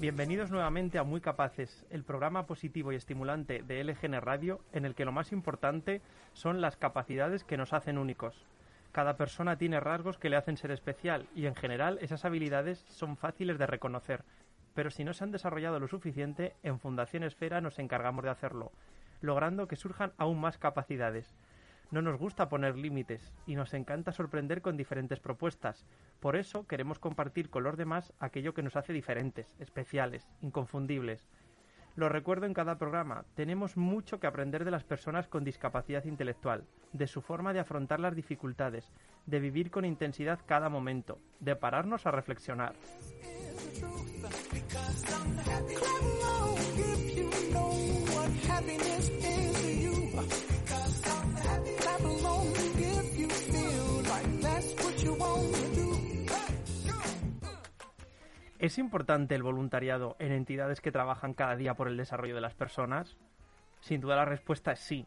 Bienvenidos nuevamente a Muy Capaces, el programa positivo y estimulante de LGN Radio, en el que lo más importante son las capacidades que nos hacen únicos. Cada persona tiene rasgos que le hacen ser especial y en general esas habilidades son fáciles de reconocer, pero si no se han desarrollado lo suficiente, en Fundación Esfera nos encargamos de hacerlo, logrando que surjan aún más capacidades. No nos gusta poner límites y nos encanta sorprender con diferentes propuestas. Por eso queremos compartir con los demás aquello que nos hace diferentes, especiales, inconfundibles. Lo recuerdo en cada programa, tenemos mucho que aprender de las personas con discapacidad intelectual, de su forma de afrontar las dificultades, de vivir con intensidad cada momento, de pararnos a reflexionar. ¿Es importante el voluntariado en entidades que trabajan cada día por el desarrollo de las personas? Sin duda la respuesta es sí.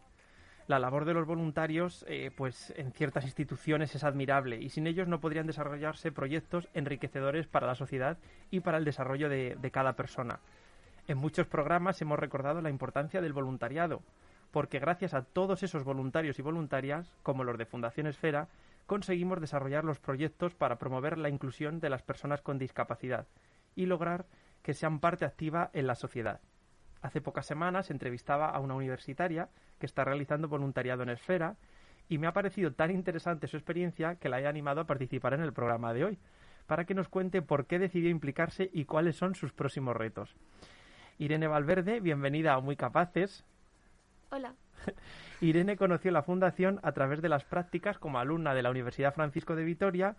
La labor de los voluntarios, eh, pues en ciertas instituciones es admirable y sin ellos no podrían desarrollarse proyectos enriquecedores para la sociedad y para el desarrollo de, de cada persona. En muchos programas hemos recordado la importancia del voluntariado, porque gracias a todos esos voluntarios y voluntarias, como los de Fundación Esfera, conseguimos desarrollar los proyectos para promover la inclusión de las personas con discapacidad y lograr que sean parte activa en la sociedad. Hace pocas semanas entrevistaba a una universitaria que está realizando voluntariado en Esfera y me ha parecido tan interesante su experiencia que la he animado a participar en el programa de hoy, para que nos cuente por qué decidió implicarse y cuáles son sus próximos retos. Irene Valverde, bienvenida a Muy Capaces. Hola. Irene conoció la fundación a través de las prácticas como alumna de la Universidad Francisco de Vitoria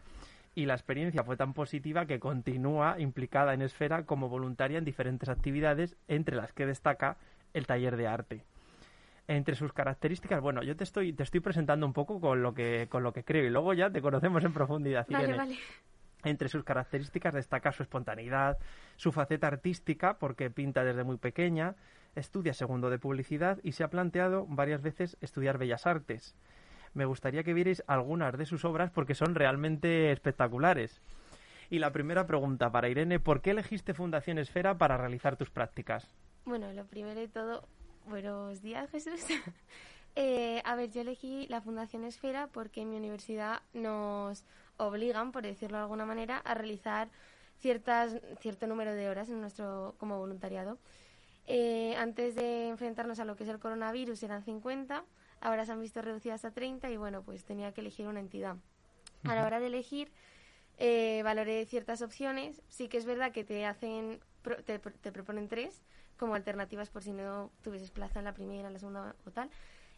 y la experiencia fue tan positiva que continúa implicada en Esfera como voluntaria en diferentes actividades, entre las que destaca el taller de arte. Entre sus características, bueno, yo te estoy, te estoy presentando un poco con lo que, con lo que creo y luego ya te conocemos en profundidad. Vale, vale. Entre sus características destaca su espontaneidad, su faceta artística, porque pinta desde muy pequeña, estudia segundo de publicidad y se ha planteado varias veces estudiar bellas artes. Me gustaría que vierais algunas de sus obras porque son realmente espectaculares. Y la primera pregunta para Irene, ¿por qué elegiste Fundación Esfera para realizar tus prácticas? Bueno, lo primero de todo, buenos días Jesús. eh, a ver, yo elegí la Fundación Esfera porque en mi universidad nos obligan, por decirlo de alguna manera, a realizar ciertas, cierto número de horas en nuestro como voluntariado. Eh, antes de enfrentarnos a lo que es el coronavirus eran 50, ahora se han visto reducidas a 30 y bueno, pues tenía que elegir una entidad. A la hora de elegir, eh, valoré ciertas opciones. Sí que es verdad que te hacen, te, te, proponen tres como alternativas por si no tuvieses plaza en la primera, en la segunda o tal.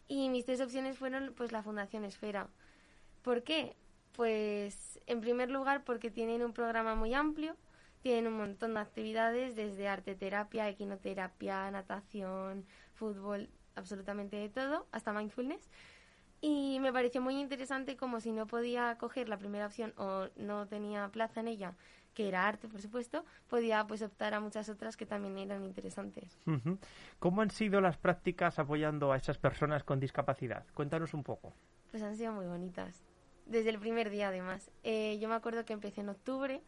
Y mis tres opciones fueron pues la Fundación Esfera. ¿Por qué? Pues en primer lugar porque tienen un programa muy amplio, tienen un montón de actividades desde arte terapia, equinoterapia, natación, fútbol, absolutamente de todo, hasta mindfulness. Y me pareció muy interesante como si no podía coger la primera opción o no tenía plaza en ella, que era arte, por supuesto, podía pues optar a muchas otras que también eran interesantes. ¿Cómo han sido las prácticas apoyando a esas personas con discapacidad? Cuéntanos un poco. Pues han sido muy bonitas. Desde el primer día, además. Eh, yo me acuerdo que empecé en octubre,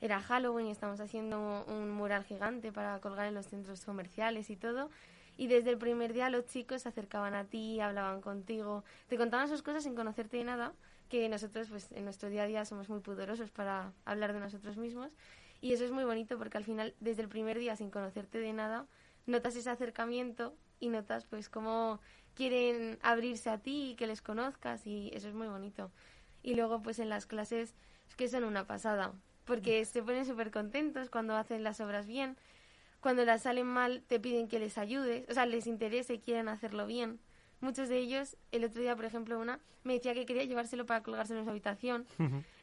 era Halloween y estamos haciendo un mural gigante para colgar en los centros comerciales y todo. Y desde el primer día los chicos se acercaban a ti, hablaban contigo, te contaban sus cosas sin conocerte de nada, que nosotros pues en nuestro día a día somos muy pudorosos para hablar de nosotros mismos. Y eso es muy bonito porque al final, desde el primer día, sin conocerte de nada, notas ese acercamiento y notas pues cómo quieren abrirse a ti y que les conozcas y eso es muy bonito. Y luego pues en las clases es que son una pasada, porque se ponen súper contentos cuando hacen las obras bien, cuando las salen mal te piden que les ayudes, o sea, les interese y quieren hacerlo bien. Muchos de ellos, el otro día, por ejemplo, una me decía que quería llevárselo para colgárselo en su habitación.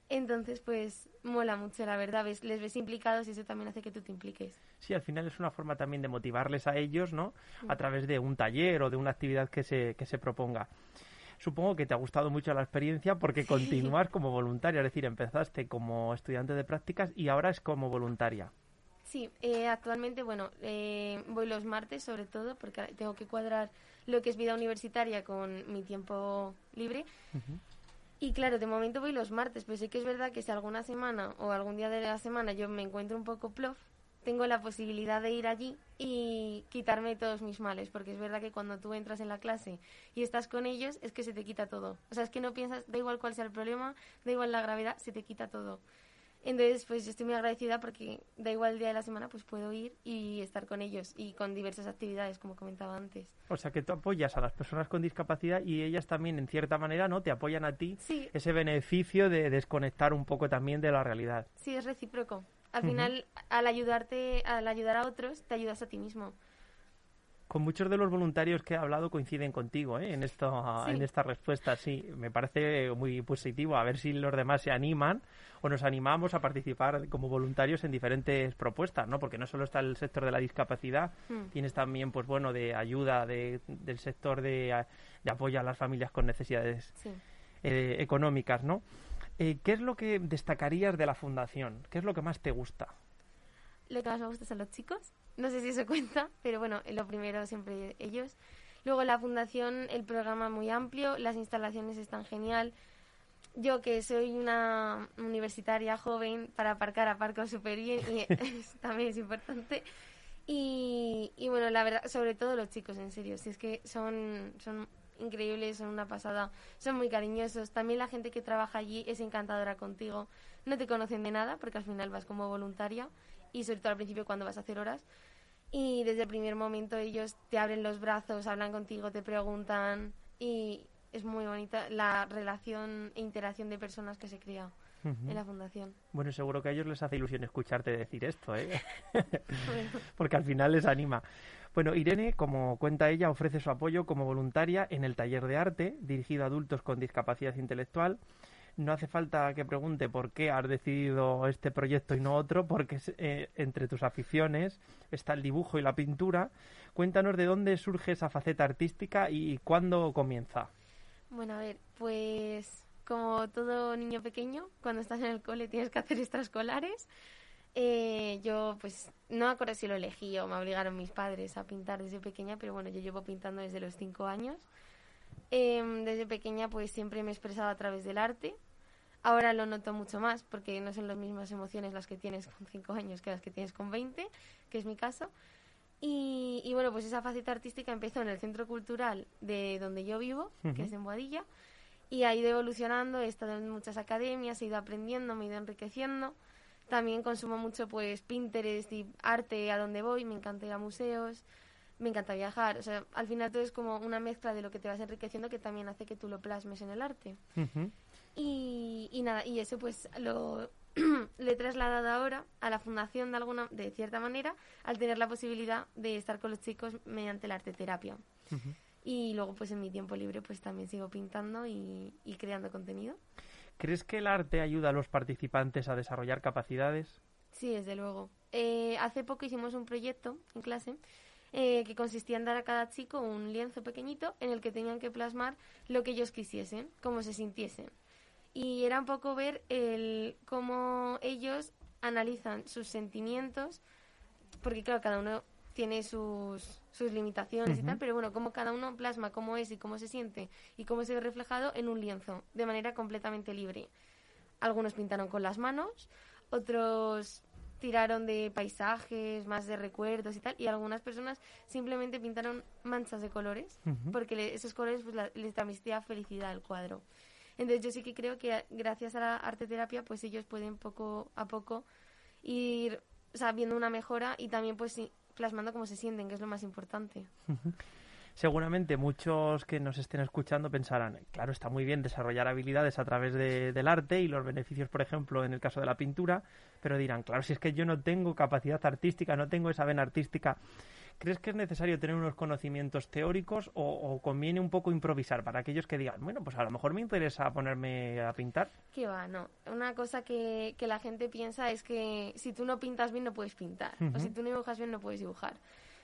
Entonces, pues mola mucho, la verdad. Ves, les ves implicados y eso también hace que tú te impliques. Sí, al final es una forma también de motivarles a ellos, ¿no? A través de un taller o de una actividad que se, que se proponga. Supongo que te ha gustado mucho la experiencia porque continúas como voluntaria, es decir, empezaste como estudiante de prácticas y ahora es como voluntaria. Sí, eh, actualmente, bueno, eh, voy los martes sobre todo porque tengo que cuadrar lo que es vida universitaria con mi tiempo libre. Y claro, de momento voy los martes, pero sí que es verdad que si alguna semana o algún día de la semana yo me encuentro un poco plof, tengo la posibilidad de ir allí y quitarme todos mis males, porque es verdad que cuando tú entras en la clase y estás con ellos, es que se te quita todo. O sea, es que no piensas, da igual cuál sea el problema, da igual la gravedad, se te quita todo. Entonces, pues yo estoy muy agradecida porque da igual el día de la semana, pues puedo ir y estar con ellos y con diversas actividades, como comentaba antes. O sea, que tú apoyas a las personas con discapacidad y ellas también, en cierta manera, ¿no? Te apoyan a ti Sí, ese beneficio de desconectar un poco también de la realidad. sí, es recíproco. Al final, al ayudarte, al ayudar a otros, te ayudas a ti mismo. Con muchos de los voluntarios que he hablado coinciden contigo ¿eh? en, esto, Sí. en esta respuesta, sí. Me parece muy positivo. A ver si los demás se animan o nos animamos a participar como voluntarios en diferentes propuestas, ¿no? Porque no solo está el sector de la discapacidad, Mm. tienes también, pues bueno, de ayuda de- del sector de, de apoyo a las familias con necesidades Sí. eh, económicas, ¿no? Eh, ¿Qué es lo que destacarías de la fundación? ¿Qué es lo que más te gusta? Lo que más me gusta son los chicos. No sé si eso cuenta, pero bueno, lo primero siempre ellos. Luego la fundación, el programa muy amplio, las instalaciones están genial. Yo que soy una universitaria joven, para aparcar aparco súper bien y es- también es importante. Y, y bueno, la verdad, sobre todo los chicos, en serio, si es que son, son increíbles, son una pasada, son muy cariñosos. También la gente que trabaja allí es encantadora contigo. No te conocen de nada porque al final vas como voluntaria y sobre todo al principio cuando vas a hacer horas. Y desde el primer momento ellos te abren los brazos, hablan contigo, te preguntan y es muy bonita la relación e interacción de personas que se crea En la fundación. Bueno, seguro que a ellos les hace ilusión escucharte decir esto, ¿eh? porque al final les anima. Bueno, Irene, como cuenta ella, ofrece su apoyo como voluntaria en el taller de arte dirigido a adultos con discapacidad intelectual. No hace falta que pregunte por qué has decidido este proyecto y no otro, porque eh, entre tus aficiones está el dibujo y la pintura. Cuéntanos de dónde surge esa faceta artística y cuándo comienza. Bueno, a ver, pues como todo niño pequeño, cuando estás en el cole tienes que hacer extraescolares. Eh, yo, pues, no me acuerdo si lo elegí o me obligaron mis padres a pintar desde pequeña, pero bueno, yo llevo pintando desde los cinco años. Em, desde pequeña, pues, siempre me he expresado a través del arte. Ahora lo noto mucho más porque no son las mismas emociones las que tienes con cinco años que las que tienes con 20, que es mi caso. Y, y bueno, pues esa faceta artística empezó en el centro cultural de donde yo vivo, Ujú. que es en Boadilla, y ha ido evolucionando, he estado en muchas academias, he ido aprendiendo, me he ido enriqueciendo. También consumo mucho pues Pinterest y arte a donde voy, me encanta ir a museos, me encanta viajar, o sea, al final todo es como una mezcla de lo que te vas enriqueciendo que también hace que tú lo plasmes en el arte. Y, y nada, y eso pues lo, le he trasladado ahora a la fundación de alguna de cierta manera al tener la posibilidad de estar con los chicos mediante la arte terapia. Y luego pues en mi tiempo libre pues también sigo pintando y, y creando contenido. ¿Crees que el arte ayuda a los participantes a desarrollar capacidades? Sí, desde luego. Eh, hace poco hicimos un proyecto en clase eh, que consistía en dar a cada chico un lienzo pequeñito en el que tenían que plasmar lo que ellos quisiesen, cómo se sintiesen. Y era un poco ver el cómo ellos analizan sus sentimientos, porque claro, cada uno tiene sus, sus limitaciones y tal, pero bueno, cómo cada uno plasma cómo es y cómo se siente y cómo se ve reflejado en un lienzo, de manera completamente libre. Algunos pintaron con las manos, otros tiraron de paisajes, más de recuerdos y tal, y algunas personas simplemente pintaron manchas de colores, porque le- esos colores pues, la- les transmitía felicidad al cuadro. Entonces yo sí que creo que gracias a la arte terapia pues ellos pueden poco a poco ir o sea, viendo una mejora y también pues sí, plasmando cómo se sienten, que es lo más importante. Seguramente muchos que nos estén escuchando pensarán, claro, está muy bien desarrollar habilidades a través de- del arte y los beneficios, por ejemplo, en el caso de la pintura, pero dirán, claro, si es que yo no tengo capacidad artística, no tengo esa vena artística, ¿crees que es necesario tener unos conocimientos teóricos o, o conviene un poco improvisar para aquellos que digan, bueno, pues a lo mejor me interesa ponerme a pintar? Que va, no. Una cosa que, que la gente piensa es que si tú no pintas bien no puedes pintar. Ujú. O si tú no dibujas bien no puedes dibujar.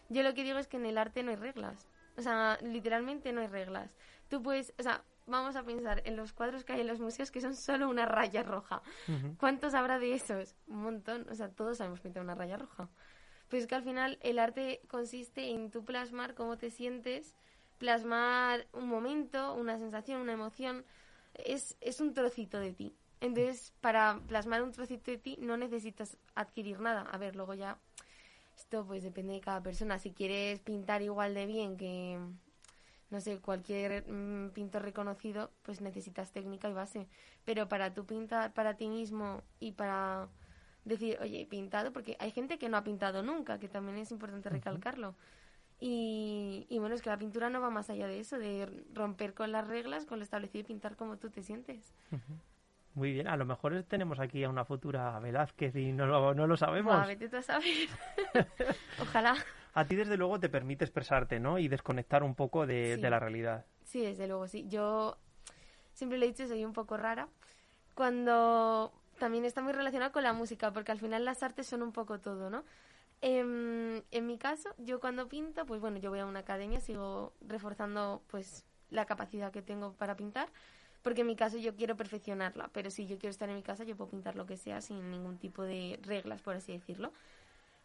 Yo lo que digo es que en el arte no hay reglas. O sea, literalmente no hay reglas. Tú puedes, o sea, vamos a pensar en los cuadros que hay en los museos que son solo una raya roja. Ujú. ¿Cuántos habrá de esos? Un montón. O sea, todos sabemos pintar una raya roja. Pues es que al final el arte consiste en tú plasmar cómo te sientes, plasmar un momento, una sensación, una emoción. Es, es un trocito de ti. Entonces, para plasmar un trocito de ti no necesitas adquirir nada. A ver, luego ya Esto pues depende de cada persona. Si quieres pintar igual de bien que, no sé, cualquier mm, pintor reconocido, pues necesitas técnica y base. Pero para tú pintar para ti mismo y para decir, oye, he pintado, porque hay gente que no ha pintado nunca, que también es importante recalcarlo. Y, y, bueno, es que la pintura no va más allá de eso, de romper con las reglas, con lo establecido y pintar como tú te sientes. Muy bien, a lo mejor tenemos aquí a una futura Velázquez y no lo, no lo sabemos. vete tú a saber. Ojalá. A ti desde luego te permite expresarte, ¿no? Y desconectar un poco de, de la realidad. Sí, desde luego, sí. Yo siempre le he dicho, soy un poco rara. Cuando también está muy relacionado con la música, porque al final las artes son un poco todo, ¿no? En, en mi caso, yo cuando pinto, pues bueno, yo voy a una academia, sigo reforzando pues la capacidad que tengo para pintar, porque en mi caso yo quiero perfeccionarla, pero si yo quiero estar en mi casa, yo puedo pintar lo que sea sin ningún tipo de reglas, por así decirlo.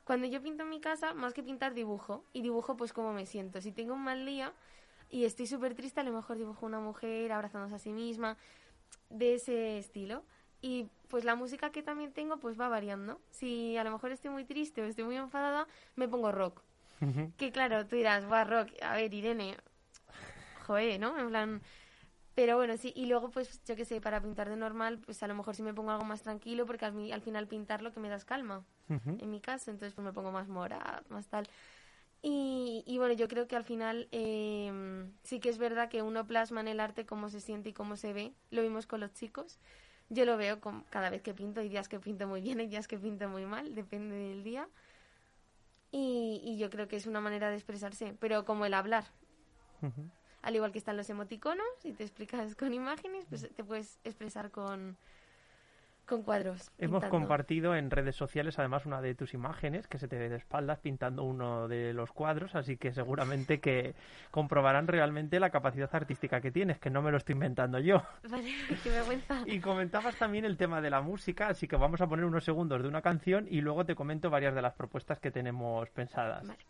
Cuando yo pinto en mi casa, más que pintar, dibujo, y dibujo pues cómo me siento. Si tengo un mal día y estoy súper triste, a lo mejor dibujo una mujer abrazándose a sí misma, de ese estilo. Y pues la música que también tengo pues va variando. Si a lo mejor estoy muy triste o estoy muy enfadada, me pongo rock. Que claro, tú dirás, va rock, a ver, Irene, joe, ¿no? En plan... Pero bueno, sí, y luego pues yo qué sé, para pintar de normal, pues a lo mejor sí me pongo algo más tranquilo porque al, al final pintar lo que me da es calma, en mi caso, entonces pues me pongo más mora, más tal. Y, y, bueno, yo creo que al final eh, sí que es verdad que uno plasma en el arte cómo se siente y cómo se ve. Lo vimos con los chicos. Yo lo veo con, cada vez que pinto. Hay días que pinto muy bien, hay días que pinto muy mal, depende del día. Y, y yo creo que es una manera de expresarse, pero como el hablar. Al igual que están los emoticonos, y te explicas con imágenes, pues te puedes expresar con, con cuadros. Hemos compartido en redes sociales además una de tus imágenes que se te ve de espaldas pintando uno de los cuadros, así que seguramente que comprobarán realmente la capacidad artística que tienes, que no me lo estoy inventando yo. Vale, qué vergüenza. Y comentabas también el tema de la música, así que vamos a poner unos segundos de una canción y luego te comento varias de las propuestas que tenemos pensadas. Vale.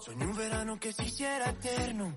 Soñé un verano que se hiciera eterno.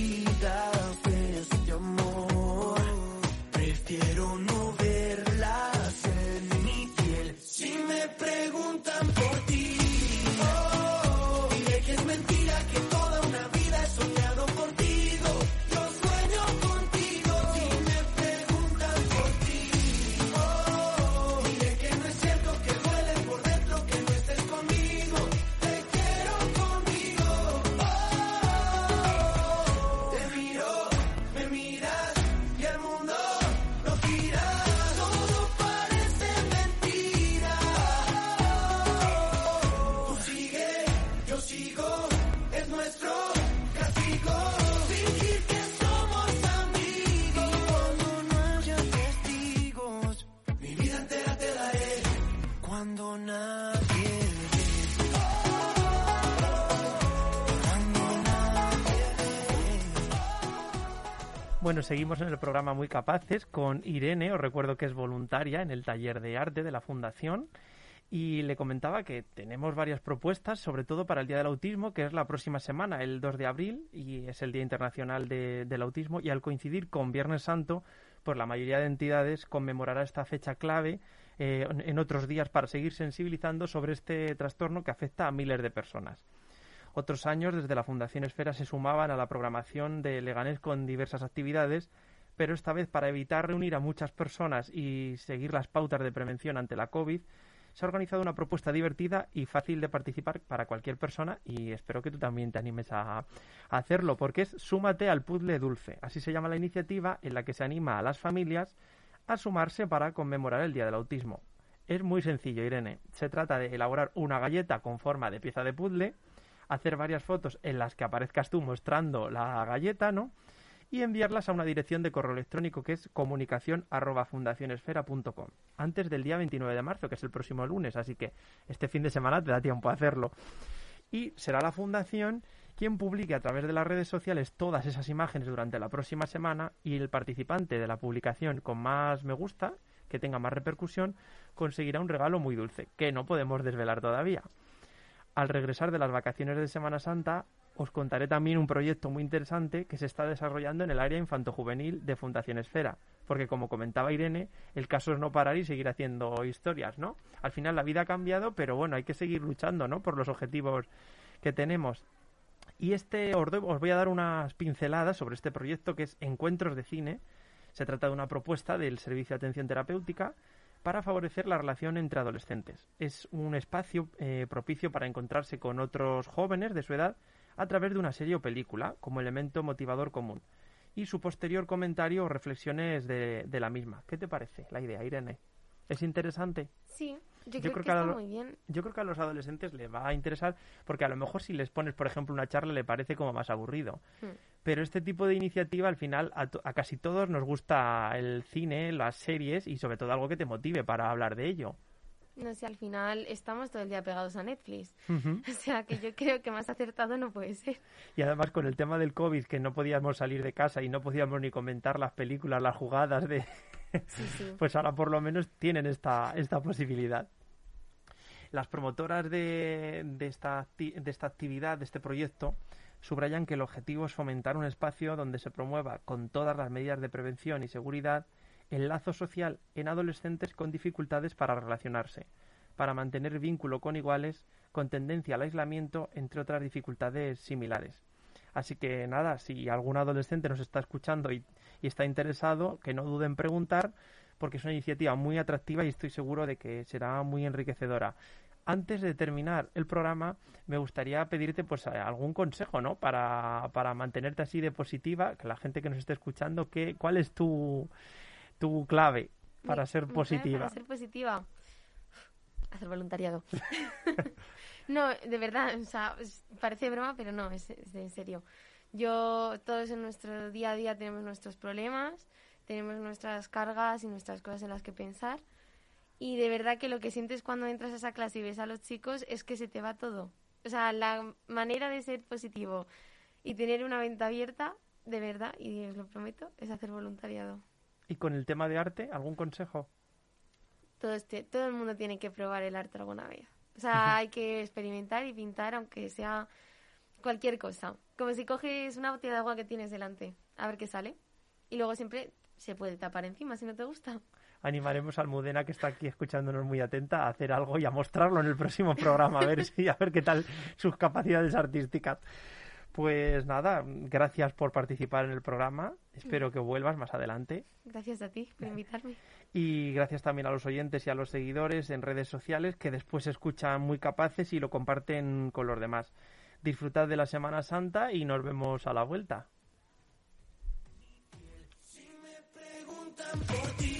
Bueno, seguimos en el programa Muy Capaces con Irene, os recuerdo que es voluntaria en el taller de arte de la Fundación. Y le comentaba que tenemos varias propuestas, sobre todo para el Día del Autismo, que es la próxima semana, el 2 de abril, y es el Día Internacional de- del Autismo, y al coincidir con Viernes Santo, pues la mayoría de entidades conmemorará esta fecha clave eh, en otros días para seguir sensibilizando sobre este trastorno que afecta a miles de personas. Otros años, desde la Fundación Esfera, se sumaban a la programación de Leganés con diversas actividades, pero esta vez para evitar reunir a muchas personas y seguir las pautas de prevención ante la COVID, se ha organizado una propuesta divertida y fácil de participar para cualquier persona y espero que tú también te animes a, hacerlo porque es Súmate al Puzzle Dulce. Así se llama la iniciativa en la que se anima a las familias a sumarse para conmemorar el Día del Autismo. Es muy sencillo, Irene. Se trata de elaborar una galleta con forma de pieza de puzzle, hacer varias fotos en las que aparezcas tú mostrando la galleta, ¿no? Y enviarlas a una dirección de correo electrónico que es comunicación arroba fundacionesfera.com antes del día 29 de marzo, que es el próximo lunes, así que este fin de semana te da tiempo a hacerlo. Y será la fundación quien publique a través de las redes sociales todas esas imágenes durante la próxima semana y el participante de la publicación con más me gusta, que tenga más repercusión, conseguirá un regalo muy dulce, que no podemos desvelar todavía. Al regresar de las vacaciones de Semana Santa, os contaré también un proyecto muy interesante que se está desarrollando en el área infantojuvenil de Fundación Esfera, porque como comentaba Irene, el caso es no parar y seguir haciendo historias, ¿no? Al final la vida ha cambiado, pero bueno, hay que seguir luchando, ¿no? Por los objetivos que tenemos. Y este os, voy a dar unas pinceladas sobre este proyecto que es Encuentros de Cine. Se trata de una propuesta del Servicio de Atención Terapéutica para favorecer la relación entre adolescentes. Es un espacio eh, propicio para encontrarse con otros jóvenes de su edad a través de una serie o película como elemento motivador común. Y su posterior comentario o reflexiones de, de la misma. ¿Qué te parece la idea, Irene? ¿Es interesante? Sí, yo, creo, que, está muy bien. Yo creo que a los adolescentes les va a interesar porque a lo mejor si les pones, por ejemplo, una charla le parece como más aburrido. Hmm. Pero este tipo de iniciativa al final a, casi todos nos gusta el cine, las series y sobre todo algo que te motive para hablar de ello. No sé, al final estamos todo el día pegados a Netflix. O sea, que yo creo que más acertado no puede ser. Y además con el tema del COVID, que no podíamos salir de casa y no podíamos ni comentar las películas, las jugadas de, pues ahora por lo menos tienen esta, esta posibilidad. Las promotoras de, de, esta, de esta actividad, de este proyecto, subrayan que el objetivo es fomentar un espacio donde se promueva con todas las medidas de prevención y seguridad el lazo social en adolescentes con dificultades para relacionarse, para mantener vínculo con iguales, con tendencia al aislamiento, entre otras dificultades similares. Así que nada, si algún adolescente nos está escuchando y, está interesado, que no duden en preguntar, porque es una iniciativa muy atractiva y estoy seguro de que será muy enriquecedora. Antes de terminar el programa, me gustaría pedirte pues algún consejo, ¿no? Para, para mantenerte así de positiva, que la gente que nos esté escuchando, que, ¿cuál es tu, tu clave para ser positiva? Para ser positiva. Hacer voluntariado. No, de verdad, o sea, parece broma, pero no, es, en serio. Yo, todos en nuestro día a día tenemos nuestros problemas, tenemos nuestras cargas y nuestras cosas en las que pensar. Y de verdad que lo que sientes cuando entras a esa clase y ves a los chicos es que se te va todo. O sea, la manera de ser positivo y tener una venta abierta, de verdad, y os lo prometo, es hacer voluntariado. ¿Y con el tema de arte, algún consejo? Todo, este, todo el mundo tiene que probar el arte alguna vez. O sea, hay que experimentar y pintar aunque sea cualquier cosa. Como si coges una botella de agua que tienes delante, a ver qué sale. Y luego siempre se puede tapar encima si no te gusta. Animaremos a Almudena, que está aquí escuchándonos muy atenta, a hacer algo y a mostrarlo en el próximo programa, a ver, si, a ver qué tal sus capacidades artísticas. Pues nada, gracias por participar en el programa. Espero que vuelvas más adelante. Gracias a ti por invitarme. Y gracias también a los oyentes y a los seguidores en redes sociales que después se escuchan muy capaces y lo comparten con los demás. Disfrutad de la Semana Santa y nos vemos a la vuelta. For you.